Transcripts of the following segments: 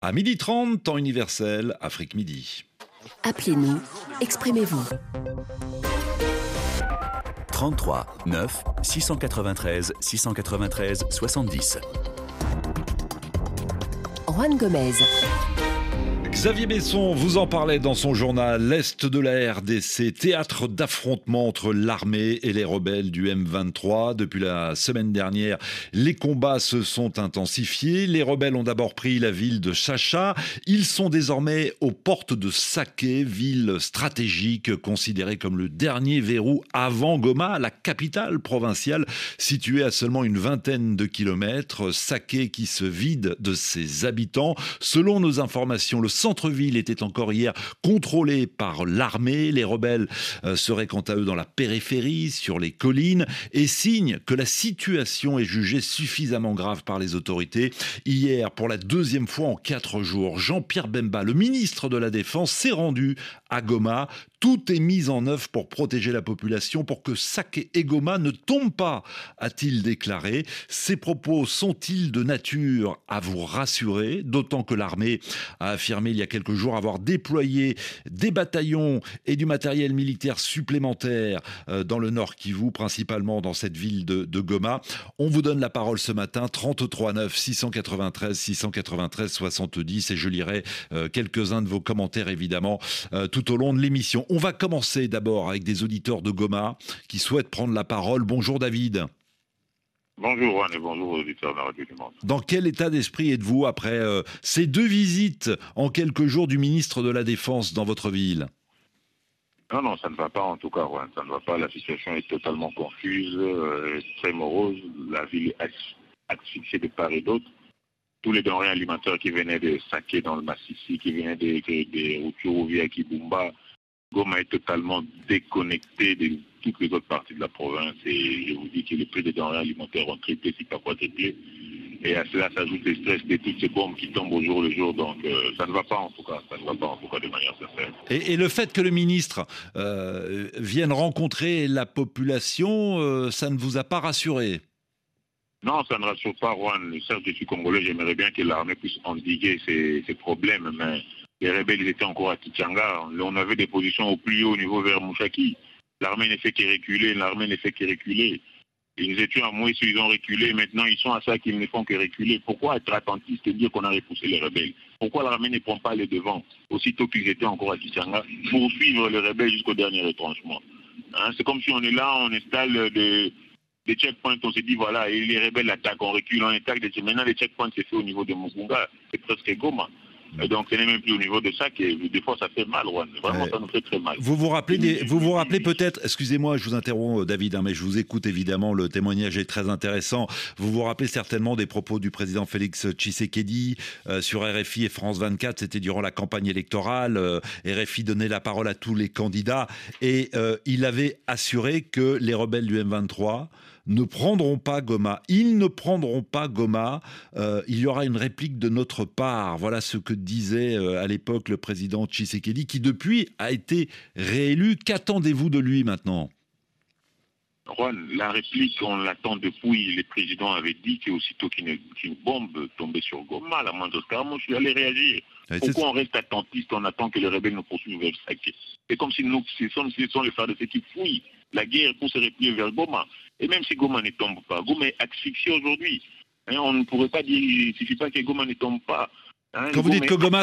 À 12h30, temps universel, Afrique Midi. Appelez-nous, exprimez-vous. 33 9 693 693 70. Juan Gomez. Xavier Besson vous en parlait dans son journal L'Est de la RDC, théâtre d'affrontement entre l'armée et les rebelles du M23. Depuis la semaine dernière, les combats se sont intensifiés. Les rebelles ont d'abord pris la ville de Chacha. Ils sont désormais aux portes de Saké, ville stratégique considérée comme le dernier verrou avant Goma, la capitale provinciale située à seulement une vingtaine de kilomètres. Saké qui se vide de ses habitants. Selon nos informations, le centre-ville était encore hier contrôlé par l'armée. Les rebelles euh, seraient quant à eux dans la périphérie, sur les collines, et signe que la situation est jugée suffisamment grave par les autorités. Hier, pour la deuxième fois en quatre jours, Jean-Pierre Bemba, le ministre de la Défense, s'est rendu à Goma. Tout est mis en œuvre pour protéger la population, pour que Saké et Goma ne tombent pas, a-t-il déclaré. Ces propos sont-ils de nature à vous rassurer? D'autant que l'armée a affirmé il y a quelques jours avoir déployé des bataillons et du matériel militaire supplémentaire euh, dans le nord Kivu, principalement dans cette ville de, Goma. On vous donne la parole ce matin, 33 9 693 693 70 et je lirai euh, quelques-uns de vos commentaires évidemment euh, tout au long de l'émission. On va commencer d'abord avec des auditeurs de Goma qui souhaitent prendre la parole. Bonjour David. Bonjour Juan et bonjour aux auditeurs de Radio du Monde. Dans quel état d'esprit êtes-vous après euh, ces deux visites en quelques jours du ministre de la Défense dans votre ville? Non, non, ça ne va pas en tout cas, Juan. Ça ne va pas. La situation est totalement confuse, euh, très morose. La ville est asphyxiée de part et d'autre. Tous les denrées alimentaires qui venaient de Saké dans le Massissi, qui venaient des, des routes à Kibumba, Goma est totalement déconnecté de toutes les autres parties de la province et je vous dis que les prix des denrées alimentaires ont triplé, si pas triplé. Et à cela s'ajoute le stress de toutes ces bombes qui tombent au jour le jour. Donc euh, ça ne va pas en tout cas, ça ne va pas en tout cas de manière sincère. Et, le fait que le ministre euh, vienne rencontrer la population, euh, ça ne vous a pas rassuré? Non, ça ne rassure pas, Juan. Certes, je suis congolais, j'aimerais bien que l'armée puisse endiguer ces, ces problèmes, mais les rebelles étaient encore à Kichanga. On avait des positions au plus haut niveau vers Mouchaki. L'armée ne fait que reculer, l'armée ne fait que reculer. Nous étions à Moïse, ils ont reculé. Maintenant, ils sont à ça qu'ils ne font que reculer. Pourquoi être attentiste et dire qu'on a repoussé les rebelles? Pourquoi l'armée ne prend pas les devants, aussitôt qu'ils étaient encore à Kichanga, pour suivre les rebelles jusqu'au dernier retranchement hein, C'est comme si on est là, on installe des, checkpoints, on se dit voilà, et les rebelles attaquent, on recule, on attaque. Maintenant, les checkpoints, c'est fait au niveau de Mugunga, c'est presque Goma. Et donc, ce n'est même plus au niveau de ça que des fois ça fait mal, Vraiment, ça nous fait très mal. Vous vous rappelez, des, vous vous rappelez peut-être, excusez-moi, je vous interromps, David, hein, mais je vous écoute évidemment, le témoignage est très intéressant. Vous vous rappelez certainement des propos du président Félix Tshisekedi euh, sur RFI et France 24. C'était durant la campagne électorale. Euh, RFI donnait la parole à tous les candidats et euh, il avait assuré que les rebelles du M23 ne prendront pas Goma. Ils ne prendront pas Goma. Euh, il y aura une réplique de notre part. Voilà ce que disait euh, à l'époque le président Tshisekedi, qui depuis a été réélu. Qu'attendez-vous de lui maintenant? Juan, la réplique, on l'attend depuis. Le président avait dit qu'aussitôt qu'une bombe tombait sur Goma, la moindre je allait réagir. Pourquoi on reste attentiste, on attend que les rebelles nous poursuivent vers Saké C'est comme si nous, ce sont, les phares de ceux qui fouillent la guerre pour se replier vers Goma. Et même si Goma ne tombe pas, Goma est asphyxié aujourd'hui. Hein, on ne pourrait pas dire, il ne suffit pas que Goma ne tombe pas. Hein, Quand vous dites que Goma,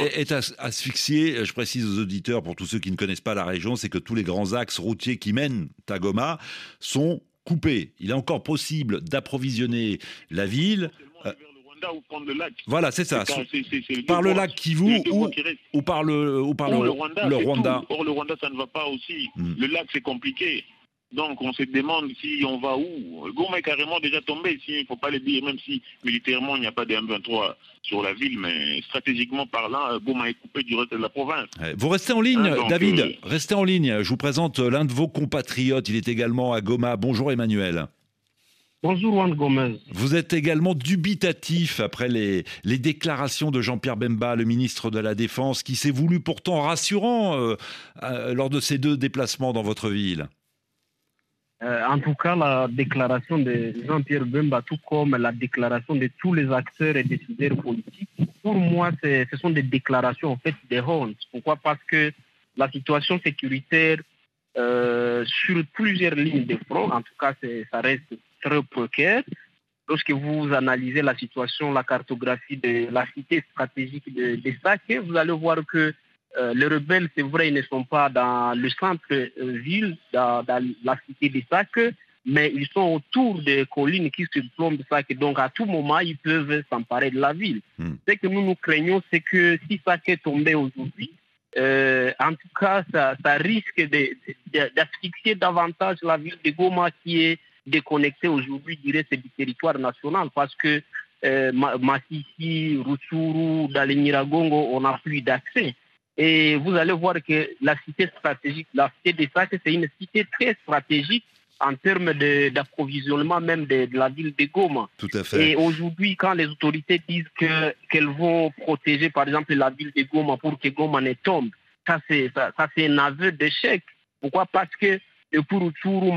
est, asphyxié, je précise aux auditeurs, pour tous ceux qui ne connaissent pas la région, c'est que tous les grands axes routiers qui mènent à Goma sont coupés. Il est encore possible d'approvisionner la ville. Voilà, c'est ça. par le lac Kivu ou, ou, par le, ou par le, Rwanda. Le Rwanda. Or, le Rwanda, ça ne va pas aussi. Hmm. Le lac, c'est compliqué. Donc on se demande si on va où. Goma est carrément déjà tombé, il ne faut pas le dire, même si militairement il n'y a pas de M23 sur la ville, mais stratégiquement parlant, Goma est coupé du reste de la province. Vous restez en ligne, hein, David, euh, restez en ligne. Je vous présente l'un de vos compatriotes, il est également à Goma. Bonjour Emmanuel. Bonjour Juan Gomez. Vous êtes également dubitatif après les, les déclarations de Jean-Pierre Bemba, le ministre de la Défense, qui s'est voulu pourtant rassurant euh, euh, lors de ces deux déplacements dans votre ville. Euh, en tout cas, la déclaration de Jean-Pierre Bemba, tout comme la déclaration de tous les acteurs et décideurs politiques, pour moi, ce sont des déclarations en fait des honte. Pourquoi? Parce que la situation sécuritaire euh, sur plusieurs lignes de front, en tout cas, ça reste très précaire. Lorsque vous analysez la situation, la cartographie de la cité stratégique de, de vous allez voir que euh, les rebelles, c'est vrai, ils ne sont pas dans le centre-ville, dans, la cité de Sac, mais ils sont autour des collines qui se plombent Sac. Donc, à tout moment, ils peuvent s'emparer de la ville. Hmm. Ce que nous nous craignons, c'est que si est tombé aujourd'hui, euh, en tout cas, ça, risque d'asphyxier davantage la ville de Goma qui est déconnectée aujourd'hui, je dirais, du territoire national parce que euh, Massissi, Rutsuru, Daleniragongo, on n'a plus d'accès. Et vous allez voir que la cité stratégique, la cité des Sacs, c'est une cité très stratégique en termes d'approvisionnement même de, la ville de Goma. Tout à fait. Et aujourd'hui, quand les autorités disent qu'elles vont protéger, par exemple, la ville de Goma pour que Goma ne tombe, ça c'est ça, un aveu d'échec. Pourquoi? Parce que depuis Rutshuru,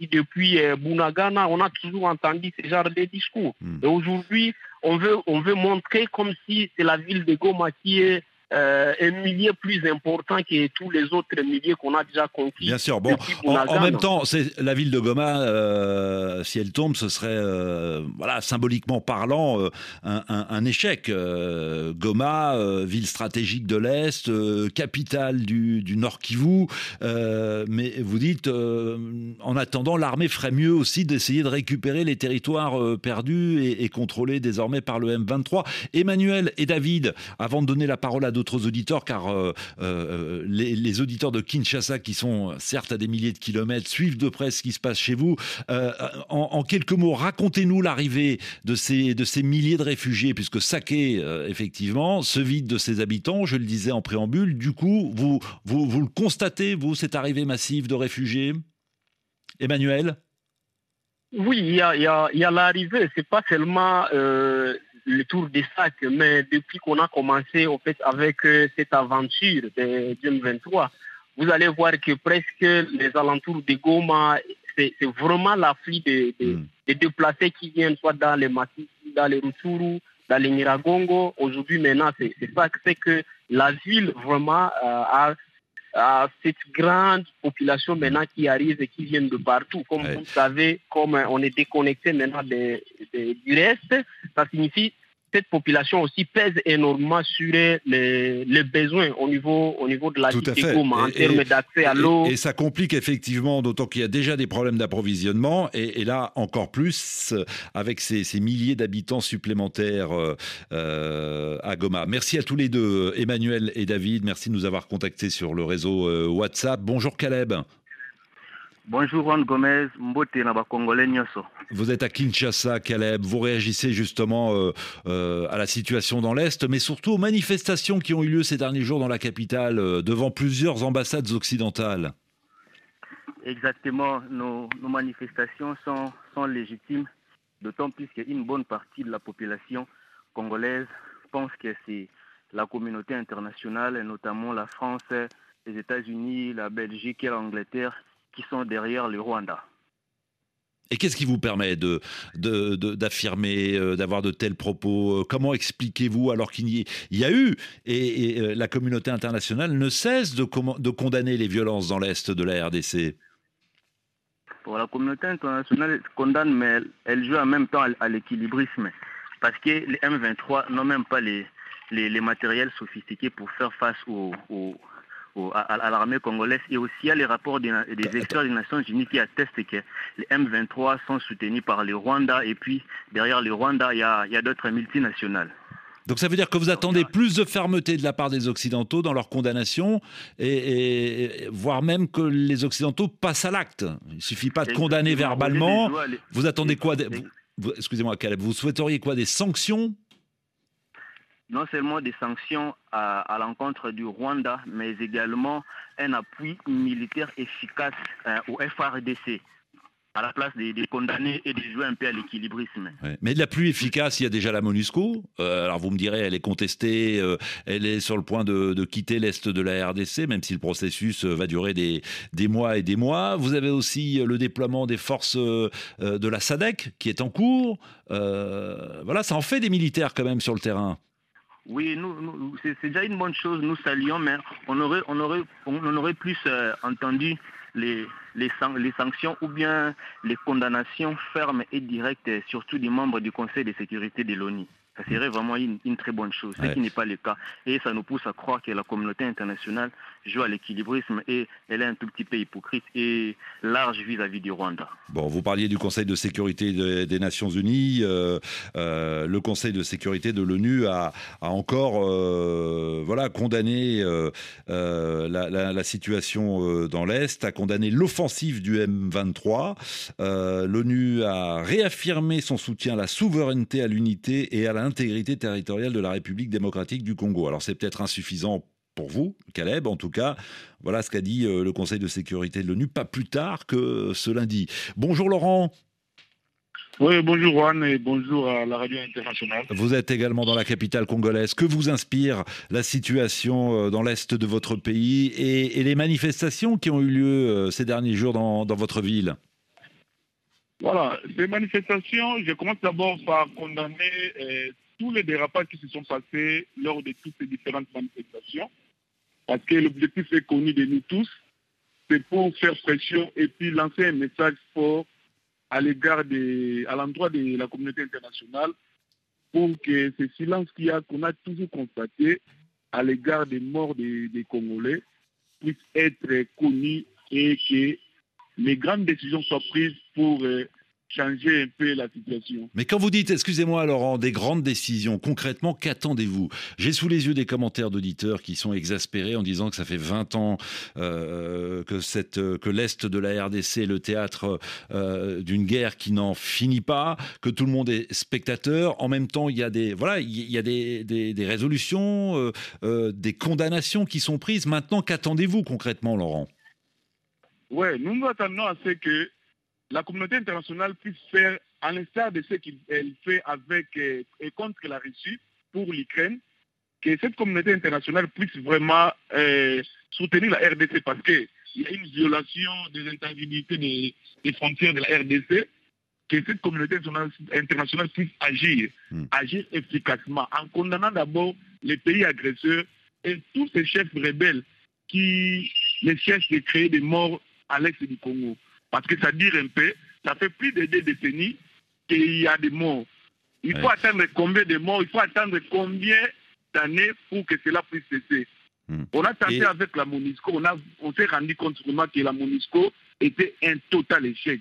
depuis Bunagana, on a toujours entendu ce genre de discours. Hmm. Et aujourd'hui, on veut, on veut montrer comme si c'est la ville de Goma qui est euh, un millier plus important que tous les autres milliers qu'on a déjà conquis. Bien sûr. Bon, en, même temps, c'est la ville de Goma. Euh, si elle tombe, ce serait, euh, voilà, symboliquement parlant, un, échec. Goma, ville stratégique de l'est, capitale du, Nord Kivu. mais vous dites, en attendant, l'armée ferait mieux aussi d'essayer de récupérer les territoires perdus et, et, contrôlés désormais par le M23. Emmanuel et David, avant de donner la parole à d'autres auditeurs, car euh, euh, les, auditeurs de Kinshasa, qui sont certes à des milliers de kilomètres, suivent de près ce qui se passe chez vous. Euh, en, quelques mots, racontez-nous l'arrivée de ces, de ces milliers de réfugiés, puisque Saké, effectivement, se vide de ses habitants, je le disais en préambule. Du coup, vous, vous, vous le constatez, vous, cette arrivée massive de réfugiés? Emmanuel? Oui, il y a, l'arrivée. C'est pas seulement le tour des sacs. Mais depuis qu'on a commencé en fait, avec euh, cette aventure de 2023, vous allez voir que presque les alentours de Goma, c'est vraiment l'afflux de, de, hmm. déplacés qui viennent soit dans les massifs, dans les Rutshuru, dans les Niragongo. Aujourd'hui, maintenant, c'est ça que c'est que la ville vraiment euh, a cette grande population maintenant qui arrive et qui vient de partout. Comme vous savez, comme on est déconnecté maintenant de, du reste, ça signifie cette population aussi pèse énormément sur les, besoins au niveau, au niveau de la Tout vie en termes d'accès à l'eau. Et, ça complique effectivement, d'autant qu'il y a déjà des problèmes d'approvisionnement, et, là encore plus avec ces, milliers d'habitants supplémentaires euh, euh, à Goma. Merci à tous les deux, Emmanuel et David. Merci de nous avoir contactés sur le réseau euh, WhatsApp. Bonjour Caleb. Bonjour Juan Gomez, Mbote Congolais. Vous êtes à Kinshasa, Caleb. Vous réagissez justement euh, euh, à la situation dans l'Est, mais surtout aux manifestations qui ont eu lieu ces derniers jours dans la capitale, euh, devant plusieurs ambassades occidentales. Exactement. Nos, manifestations sont, sont légitimes, d'autant plus qu'une bonne partie de la population congolaise pense que c'est la communauté internationale, et notamment la France, les États-Unis, la Belgique et l'Angleterre, qui sont derrière le Rwanda. Et qu'est-ce qui vous permet de, d'affirmer, euh, d'avoir de tels propos Comment expliquez-vous alors qu'il y, y, a eu, et, euh, la communauté internationale ne cesse de, de condamner les violences dans l'Est de la RDC Pour la communauté internationale condamne, mais elle, joue en même temps à, l'équilibrisme. Parce que les M23 n'ont même pas les, les, matériels sophistiqués pour faire face aux à, l'armée congolaise et aussi à les rapports des, experts des Nations Unies qui attestent que les M23 sont soutenus par le Rwanda et puis derrière le Rwanda, il y a, d'autres multinationales. Donc ça veut dire que vous attendez plus de fermeté de la part des Occidentaux dans leur condamnation, et, voire même que les Occidentaux passent à l'acte. Il ne suffit pas de condamner verbalement. Vous attendez quoi Excusez-moi, Caleb, vous souhaiteriez quoi Des sanctions non seulement des sanctions à, l'encontre du Rwanda, mais également un appui militaire efficace euh, au FRDC. à la place de, de condamner et de jouer un peu à l'équilibrisme. Mais la plus efficace, il y a déjà la MONUSCO. Euh, alors vous me direz, elle est contestée, euh, elle est sur le point de, de quitter l'Est de la RDC, même si le processus euh, va durer des, des mois et des mois. Vous avez aussi le déploiement des forces de la SADC qui est en cours. Voilà, ça en fait des militaires quand même sur le terrain. Oui, nous, nous- c'est déjà une bonne chose, nous saluons, mais on aurait, on aurait, on aurait plus euh, entendu les, les, les sanctions ou bien les condamnations fermes et directes, euh, surtout des membres du Conseil de sécurité de l'ONU. Ça serait vraiment une, une très bonne chose, Ouais. ce qui n'est pas le cas. Et ça nous pousse à croire que la communauté internationale joue à l'équilibrisme et elle est un tout petit peu hypocrite et large vis-à-vis du Rwanda. Bon, vous parliez du Conseil de sécurité de- des Nations Unies. euh, euh, le Conseil de sécurité de l'ONU a, encore euh, voilà, condamné la, situation dans l'Est, a condamné l'offensive du M23. Euh, L'ONU a réaffirmé son soutien à la souveraineté, à l'unité et à l'intégrité territoriale de la République démocratique du Congo. Alors c'est peut-être insuffisant pour vous, Caleb, en tout cas, voilà ce qu'a dit euh, le Conseil de sécurité de l'ONU, pas plus tard que ce lundi. Bonjour Laurent, Oui, bonjour Juan et bonjour à la radio internationale. vous êtes également dans la capitale congolaise. Que vous inspire la situation euh, dans l'Est de votre pays et, et les manifestations qui ont eu lieu euh, ces derniers jours dans, dans votre ville? Voilà, ces manifestations, je commence d'abord par condamner tous les dérapages qui se sont passés lors de toutes ces différentes manifestations, parce que l'objectif est connu de nous tous, c'est pour faire pression et puis lancer un message fort à l'égard de, à l'endroit de la communauté internationale pour que ce silence qu'il y a, qu'on a toujours constaté à l'égard des morts des, des Congolais puisse être connu et que les grandes décisions soient prises pour euh, changer un peu la situation. Mais quand vous dites, excusez-moi Laurent, des grandes décisions, concrètement, qu'attendez-vous? J'ai sous les yeux des commentaires d'auditeurs qui sont exaspérés en disant que ça fait 20 ans euh, que, cette, que l'Est de la RDC est le théâtre euh, d'une guerre qui n'en finit pas, que tout le monde est spectateur. En même temps, il y a des, voilà, il y a des, des, des résolutions, euh, euh, des condamnations qui sont prises. Maintenant, qu'attendez-vous concrètement, Laurent? Oui, nous nous attendons à ce que la communauté internationale puisse faire, à l'instar de ce qu'elle fait avec euh, et contre la Russie pour l'Ukraine, que cette communauté internationale puisse vraiment euh, soutenir la RDC parce qu'il y a une violation des intangibilités des, des frontières de la RDC, que cette communauté internationale- puisse agir, Hmm. agir efficacement en condamnant d'abord les pays agresseurs et tous ces chefs rebelles qui ne cherchent de créer des morts à l'est du Congo. Parce que ça dire un peu, ça fait plus de deux décennies qu'il y a des morts. Il faut attendre combien de morts, il faut attendre combien d'années pour que cela puisse cesser? Hmm. On a tenté Et- avec la MONUSCO, on, a- on s'est rendu compte vraiment que la MONUSCO était un total échec.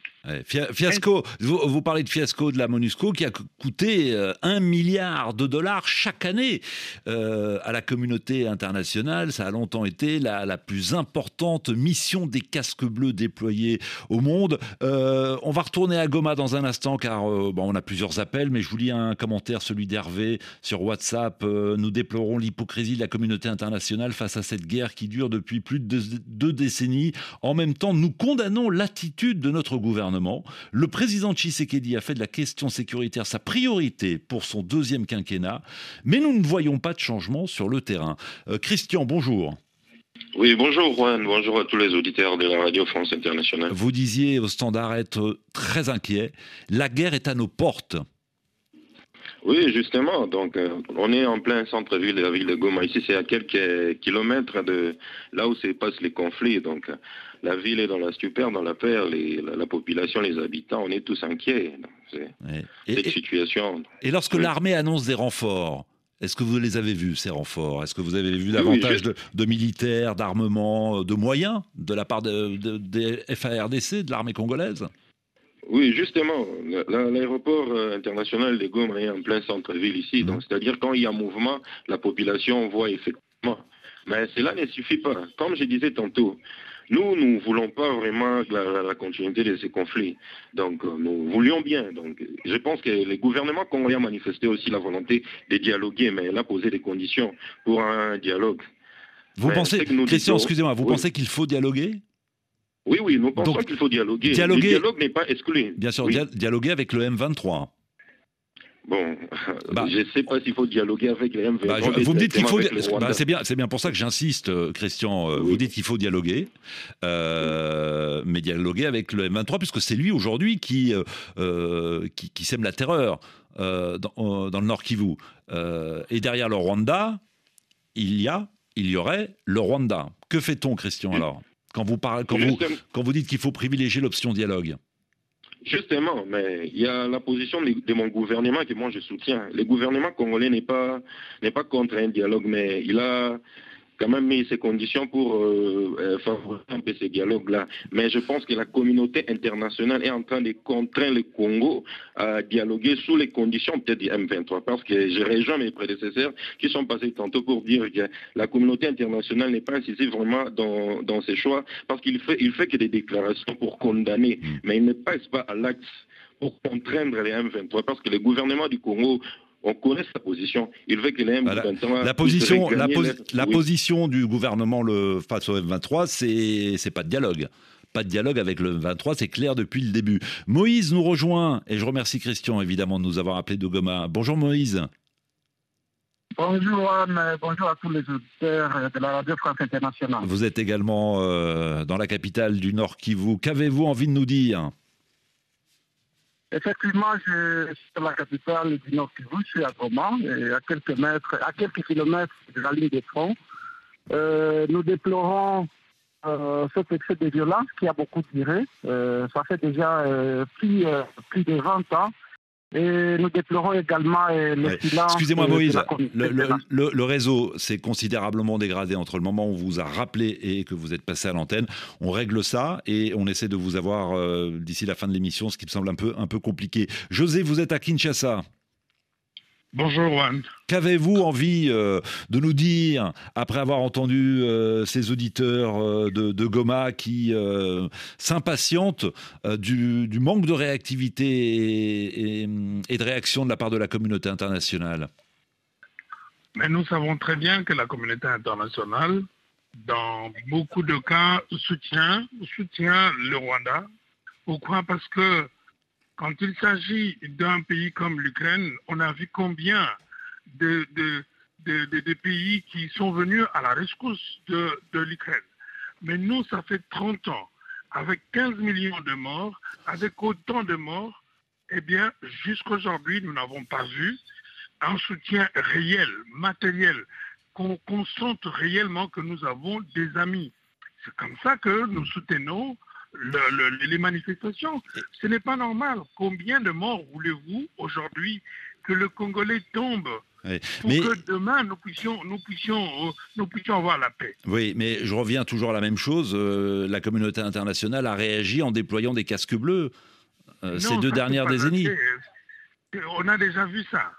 Fiasco, vous, parlez de fiasco de la MONUSCO qui a co- coûté euh, un milliard de dollars chaque année euh, à la communauté internationale. Ça a longtemps été la, plus importante mission des casques bleus déployés au monde. Euh, on va retourner à Goma dans un instant car bon, on a plusieurs appels, mais je vous lis un commentaire, celui d'Hervé sur WhatsApp. Nous déplorons l'hypocrisie de la communauté internationale face à cette guerre qui dure depuis plus de deux décennies. En même temps, nous condamnons l'attitude de notre gouvernement. Le président Tshisekedi a fait de la question sécuritaire sa priorité pour son deuxième quinquennat, mais nous ne voyons pas de changement sur le terrain. Euh, Christian, bonjour. Oui, bonjour Juan, bonjour à tous les auditeurs de la Radio France Internationale. Vous disiez au standard être très inquiet. La guerre est à nos portes. Oui, justement, donc euh, on est en plein centre-ville de la ville de Goma. Ici, c'est à quelques kilomètres de là où se passent les conflits. Donc la ville est dans la stupeur, dans la peur, les- la, la population, les habitants, on est tous inquiets. C'est- situation. et lorsque Oui. l'armée annonce des renforts, est-ce que vous les avez vus, ces renforts? Est-ce que vous avez vu davantage de, de militaires, d'armements, de moyens de la part de, de- des FARDC, de l'armée congolaise? Oui, justement, la- la- l'aéroport euh, international de Goma est en plein centre-ville ici. Mhm. Donc, c'est-à-dire quand il y a mouvement, la population voit effectivement. Mais cela ne suffit pas. Comme je disais tantôt, nous, nous ne voulons pas vraiment la, la continuité de ces conflits. Donc, euh, nous voulions bien. Donc, je pense que le gouvernement congolais a manifesté aussi la volonté de dialoguer, mais elle a posé des conditions pour un dialogue. Vous pensez, Christian, excusez-moi, vous oui. pensez qu'il faut dialoguer? Oui, oui, nous pensons qu'il faut dialoguer. dialoguer. Le dialogue n'est pas exclu. Bien sûr, Oui. dialoguer avec le M23. Bon, Bah. je ne sais pas s'il faut dialoguer avec les M23. Bah, vous me dites qu'il faut. bah, c'est bien, c'est bien pour ça que j'insiste, euh, Christian. euh, Oui. Vous dites qu'il faut dialoguer, euh, mais dialoguer avec le M23, puisque c'est lui aujourd'hui qui, euh, qui qui sème la terreur euh, dans, dans le Nord Kivu. Et derrière le Rwanda, il y a, il y aurait le Rwanda. Que fait-on, Christian alors? Quand vous, parlez, quand, vous, quand vous dites qu'il faut privilégier l'option dialogue Justement, mais il y a la position de, mon gouvernement que moi je soutiens. Le gouvernement congolais n'est pas n'est pas contre un dialogue, mais il a quand même mis ses conditions pour euh, euh, favoriser un peu ce dialogue-là. Mais je pense que la communauté internationale est en train de contraindre le Congo à dialoguer sous les conditions peut-être du M23, parce que je rejoins mes prédécesseurs qui sont passés tantôt pour dire que la communauté internationale n'est pas incisive vraiment dans, dans ses choix, parce qu'il fait, il fait que des déclarations pour condamner, mais il ne passe pas à l'acte pour contraindre les M23, parce que le gouvernement du Congo, on connaît sa position. Il veut les M23... La position, la, oui. position du gouvernement le, face au M23, c'est c'est pas de dialogue. Pas de dialogue avec le M23, c'est clair depuis le début. Moïse nous rejoint, et je remercie Christian évidemment de nous avoir appelé de Goma. Bonjour Moïse. Bonjour Anne, bonjour à tous les auditeurs de la Radio France Internationale. Vous êtes également euh, dans la capitale du Nord Kivu. Qu'avez-vous envie de nous dire? Effectivement, je suis dans la capitale du Nord Kivu, je suis à Goma, à quelques mètres, à quelques kilomètres de la ligne de front. Euh, nous déplorons euh, cet excès de violence qui a beaucoup duré. Euh, ça fait déjà plus, plus de 20 ans. Et nous déplorons également euh, le Ouais. silence. Excusez-moi euh, Moïse, le réseau s'est considérablement dégradé entre le moment où on vous a rappelé et que vous êtes passé à l'antenne. On règle ça et on essaie de vous avoir euh, d'ici la fin de l'émission, ce qui me semble un peu, un peu compliqué. José, vous êtes à Kinshasa. Bonjour Juan. Qu'avez-vous envie euh, de nous dire après avoir entendu euh, ces auditeurs euh, de, de Goma qui s'impatientent du, du manque de réactivité et, et- et de réaction de la part de la communauté internationale? Mais nous savons très bien que la communauté internationale, dans beaucoup de cas, soutient, soutient le Rwanda. Pourquoi? Parce que quand il s'agit d'un pays comme l'Ukraine, on a vu combien de, pays qui sont venus à la rescousse de, l'Ukraine. Mais nous, ça fait 30 ans, avec 15 millions de morts, avec autant de morts, eh bien, jusqu'aujourd'hui, nous n'avons pas vu un soutien réel, matériel, qu'on sente réellement que nous avons des amis. C'est comme ça que nous soutenons le- le- les manifestations. Ce n'est pas normal. Combien de morts voulez-vous aujourd'hui que le Congolais tombe pour Mais- que demain nous puissions, nous, puissions, euh, nous puissions avoir la paix? Oui, mais je reviens toujours à la même chose. euh, la communauté internationale a réagi en déployant des casques bleus euh, Non, ces deux dernières décennies. On a déjà vu ça.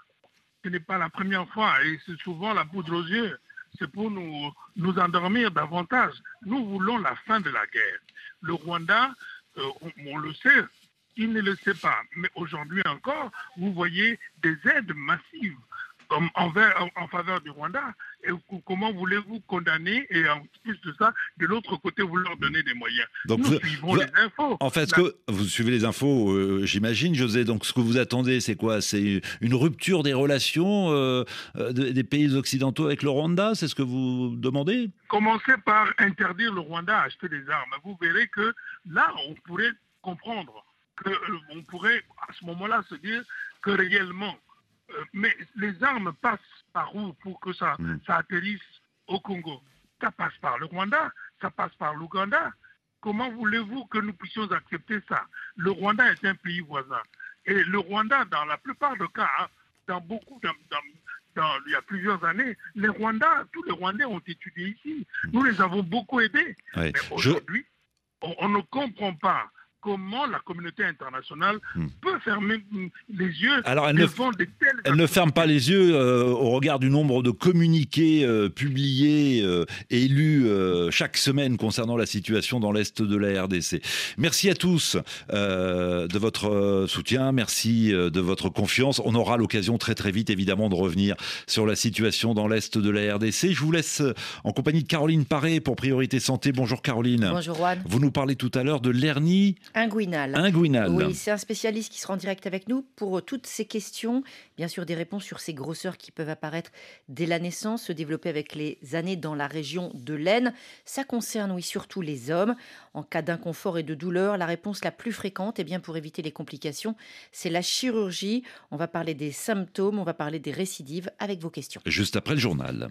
Ce n'est pas la première fois et c'est souvent la poudre aux yeux. C'est pour nous, nous endormir davantage. Nous voulons la fin de la guerre. Le Rwanda, euh, on, le sait, il ne le sait pas. Mais aujourd'hui encore, vous voyez des aides massives envers, en, faveur du Rwanda. Et co- comment voulez-vous condamner et en plus de ça, de l'autre côté, vous leur donnez des moyens? Donc Nous vous- suivons vous- les infos. En fait, ce que vous suivez les infos, euh, j'imagine, José. Donc, ce que vous attendez, c'est quoi? C'est une rupture des relations euh, euh, de- des pays occidentaux avec le Rwanda? C'est ce que vous demandez? Commencez par interdire le Rwanda à acheter des armes. Vous verrez que là, on pourrait comprendre que euh, on pourrait à ce moment-là se dire que réellement, mais les armes passent par où pour que ça, Mm. ça atterrisse au Congo? Ça passe par le Rwanda, ça passe par l'Ouganda. Comment voulez-vous que nous puissions accepter ça? Le Rwanda est un pays voisin. Et le Rwanda, dans la plupart des cas, hein, dans beaucoup, dans, dans- dans- il y a plusieurs années, les Rwandais, tous les Rwandais ont étudié ici. Nous les avons beaucoup aidés. Ouais. Mais Je- aujourd'hui, on, on ne comprend pas comment la communauté internationale hmm. peut fermer les yeux Alors, elle, ne, elle ne ferme pas les yeux euh, au regard du nombre de communiqués euh, publiés euh, et lus chaque semaine concernant la situation dans l'Est de la RDC. Merci à tous de votre soutien, merci de votre confiance. On aura l'occasion très très vite évidemment de revenir sur la situation dans l'Est de la RDC. Je vous laisse en compagnie de Caroline Paré pour Priorité Santé. Bonjour Caroline. Bonjour Juan. Vous nous parlez tout à l'heure de l'hernie Inguinal. Inguinal. Oui, c'est un spécialiste qui sera en direct avec nous pour euh, toutes ces questions. Bien sûr, des réponses sur ces grosseurs qui peuvent apparaître dès la naissance, se développer avec les années dans la région de l'aine. Ça concerne, oui, surtout les hommes. En cas d'inconfort et de douleur, la réponse la plus fréquente, et eh bien pour éviter les complications, c'est la chirurgie. On va parler des symptômes, on va parler des récidives avec vos questions. Juste après le journal.